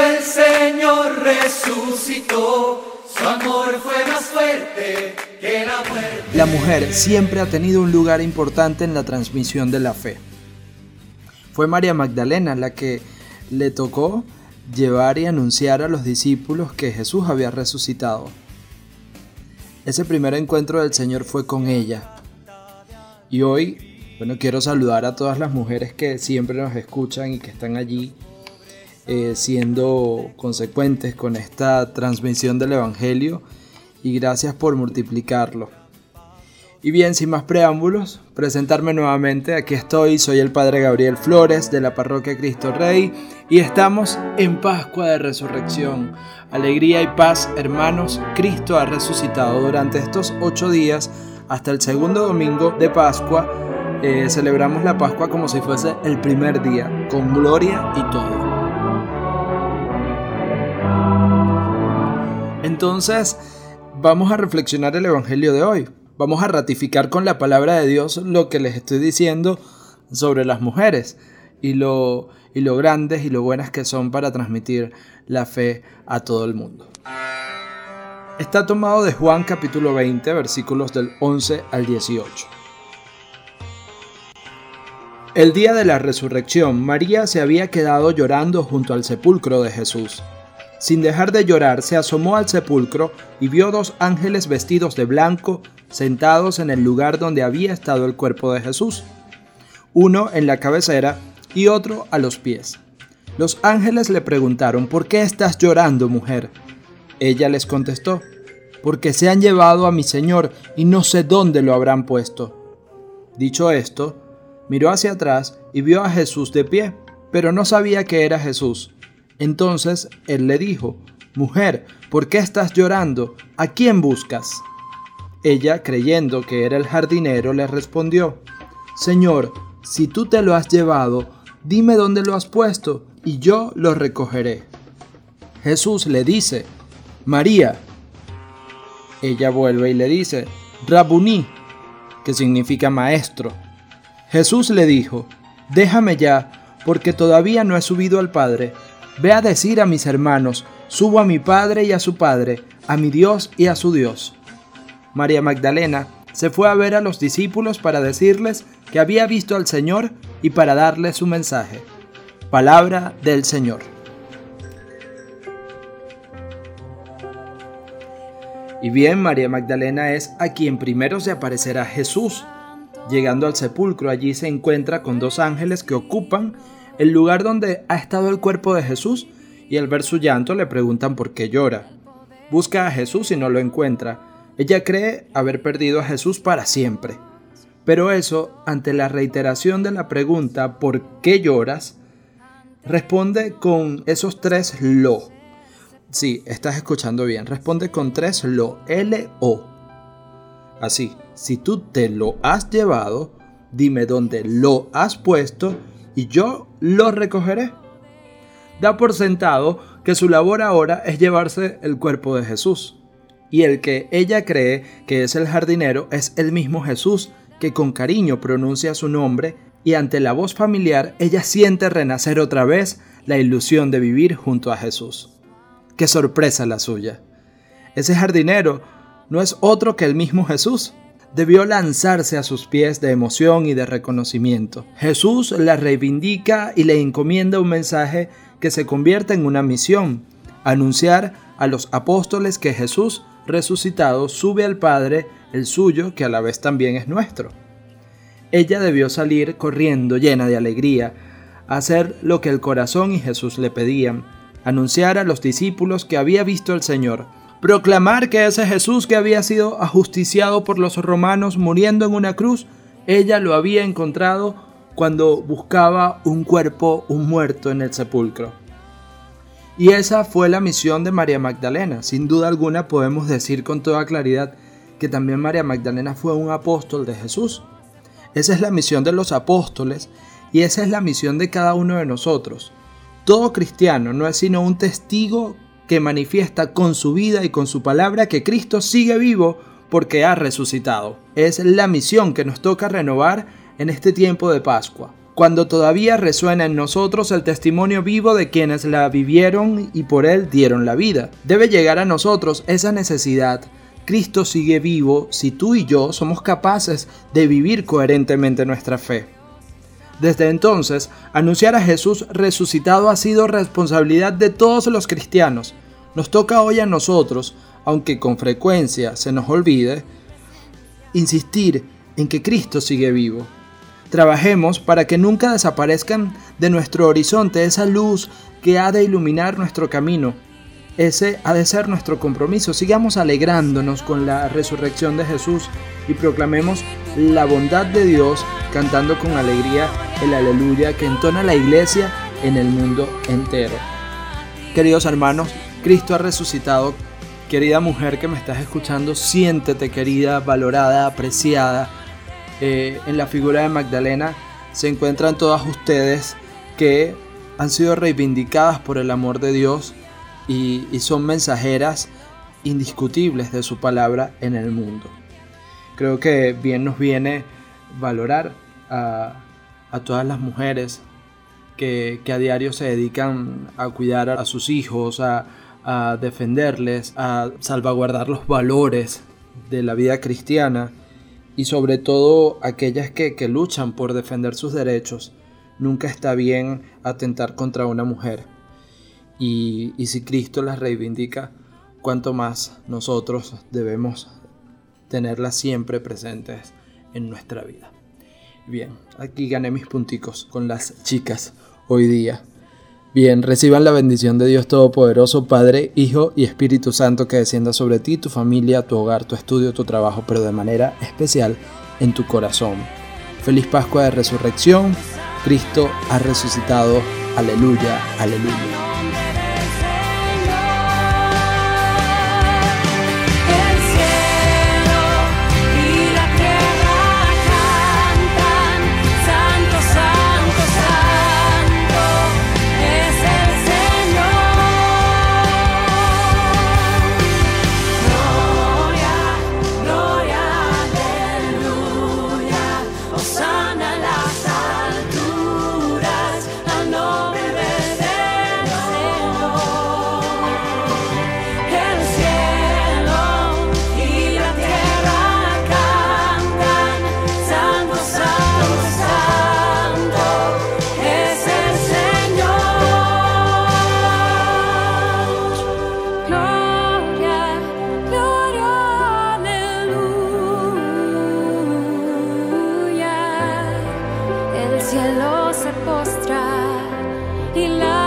El Señor resucitó, su amor fue más fuerte que la muerte. La mujer siempre ha tenido un lugar importante en la transmisión de la fe. Fue María Magdalena la que le tocó llevar y anunciar a los discípulos que Jesús había resucitado. Ese primer encuentro del Señor fue con ella. Y hoy, bueno, quiero saludar a todas las mujeres que siempre nos escuchan y que están allí eh, siendo consecuentes con esta transmisión del Evangelio y gracias por multiplicarlo. Y bien, sin más preámbulos, presentarme nuevamente. Aquí estoy, soy el Padre Gabriel Flores de la Parroquia Cristo Rey y estamos en Pascua de Resurrección. Alegría y paz, hermanos, Cristo ha resucitado durante estos ocho días hasta el segundo domingo de Pascua. Eh, celebramos la Pascua como si fuese el primer día, con gloria y todo. Entonces, vamos a reflexionar el Evangelio de hoy vamos a ratificar con la palabra de Dios lo que les estoy diciendo sobre las mujeres y lo, y lo grandes y lo buenas que son para transmitir la fe a todo el mundo. Está tomado de Juan capítulo 20 versículos del 11 al 18. El día de la resurrección, María se había quedado llorando junto al sepulcro de Jesús. Sin dejar de llorar, se asomó al sepulcro y vio dos ángeles vestidos de blanco sentados en el lugar donde había estado el cuerpo de Jesús, uno en la cabecera y otro a los pies. Los ángeles le preguntaron, ¿por qué estás llorando, mujer? Ella les contestó, porque se han llevado a mi Señor y no sé dónde lo habrán puesto. Dicho esto, miró hacia atrás y vio a Jesús de pie, pero no sabía que era Jesús. Entonces él le dijo, Mujer, ¿por qué estás llorando? ¿A quién buscas? Ella, creyendo que era el jardinero, le respondió, Señor, si tú te lo has llevado, dime dónde lo has puesto, y yo lo recogeré. Jesús le dice, María. Ella vuelve y le dice, Rabuní, que significa maestro. Jesús le dijo, Déjame ya, porque todavía no he subido al Padre. Ve a decir a mis hermanos, subo a mi Padre y a su Padre, a mi Dios y a su Dios. María Magdalena se fue a ver a los discípulos para decirles que había visto al Señor y para darles su mensaje. Palabra del Señor. Y bien, María Magdalena es a quien primero se aparecerá Jesús. Llegando al sepulcro, allí se encuentra con dos ángeles que ocupan el lugar donde ha estado el cuerpo de Jesús y al ver su llanto le preguntan por qué llora. Busca a Jesús y no lo encuentra ella cree haber perdido a Jesús para siempre. Pero eso, ante la reiteración de la pregunta ¿por qué lloras? responde con esos tres lo. Sí, estás escuchando bien. Responde con tres lo. L-O. Así, si tú te lo has llevado, dime dónde lo has puesto y yo lo recogeré. Da por sentado que su labor ahora es llevarse el cuerpo de Jesús y el que ella cree que es el jardinero es el mismo Jesús, que con cariño pronuncia su nombre y ante la voz familiar ella siente renacer otra vez la ilusión de vivir junto a Jesús. Qué sorpresa la suya. Ese jardinero no es otro que el mismo Jesús. Debió lanzarse a sus pies de emoción y de reconocimiento. Jesús la reivindica y le encomienda un mensaje que se convierte en una misión, anunciar a los apóstoles que Jesús resucitado sube al Padre el suyo, que a la vez también es nuestro. Ella debió salir corriendo llena de alegría, hacer lo que el corazón y Jesús le pedían, anunciar a los discípulos que había visto al Señor, proclamar que ese Jesús que había sido ajusticiado por los romanos muriendo en una cruz, ella lo había encontrado cuando buscaba un cuerpo, un muerto en el sepulcro. Y esa fue la misión de María Magdalena. Sin duda alguna podemos decir con toda claridad que también María Magdalena fue un apóstol de Jesús. Esa es la misión de los apóstoles y esa es la misión de cada uno de nosotros. Todo cristiano no es sino un testigo que manifiesta con su vida y con su palabra que Cristo sigue vivo porque ha resucitado. Es la misión que nos toca renovar en este tiempo de Pascua cuando todavía resuena en nosotros el testimonio vivo de quienes la vivieron y por él dieron la vida. Debe llegar a nosotros esa necesidad. Cristo sigue vivo si tú y yo somos capaces de vivir coherentemente nuestra fe. Desde entonces, anunciar a Jesús resucitado ha sido responsabilidad de todos los cristianos. Nos toca hoy a nosotros, aunque con frecuencia se nos olvide, insistir en que Cristo sigue vivo. Trabajemos para que nunca desaparezcan de nuestro horizonte esa luz que ha de iluminar nuestro camino. Ese ha de ser nuestro compromiso. Sigamos alegrándonos con la resurrección de Jesús y proclamemos la bondad de Dios cantando con alegría el aleluya que entona la iglesia en el mundo entero. Queridos hermanos, Cristo ha resucitado. Querida mujer que me estás escuchando, siéntete querida, valorada, apreciada eh, en la figura de Magdalena se encuentran todas ustedes que han sido reivindicadas por el amor de Dios y, son mensajeras indiscutibles de su palabra en el mundo. Creo que bien nos viene valorar a, todas las mujeres que, a diario se dedican a cuidar a sus hijos, a, a defenderles, a salvaguardar los valores de la vida cristiana y sobre todo aquellas que, luchan por defender sus derechos. Nunca está bien atentar contra una mujer. Y, y si Cristo las reivindica, cuanto más nosotros debemos tenerlas siempre presentes en nuestra vida. Bien, aquí gané mis punticos con las chicas hoy día. Bien, reciban la bendición de Dios Todopoderoso, Padre, Hijo y Espíritu Santo que descienda sobre ti, tu familia, tu hogar, tu estudio, tu trabajo, pero de manera especial en tu corazón. Feliz Pascua de Resurrección. Cristo ha resucitado. Aleluya, aleluya. cielo se postra y la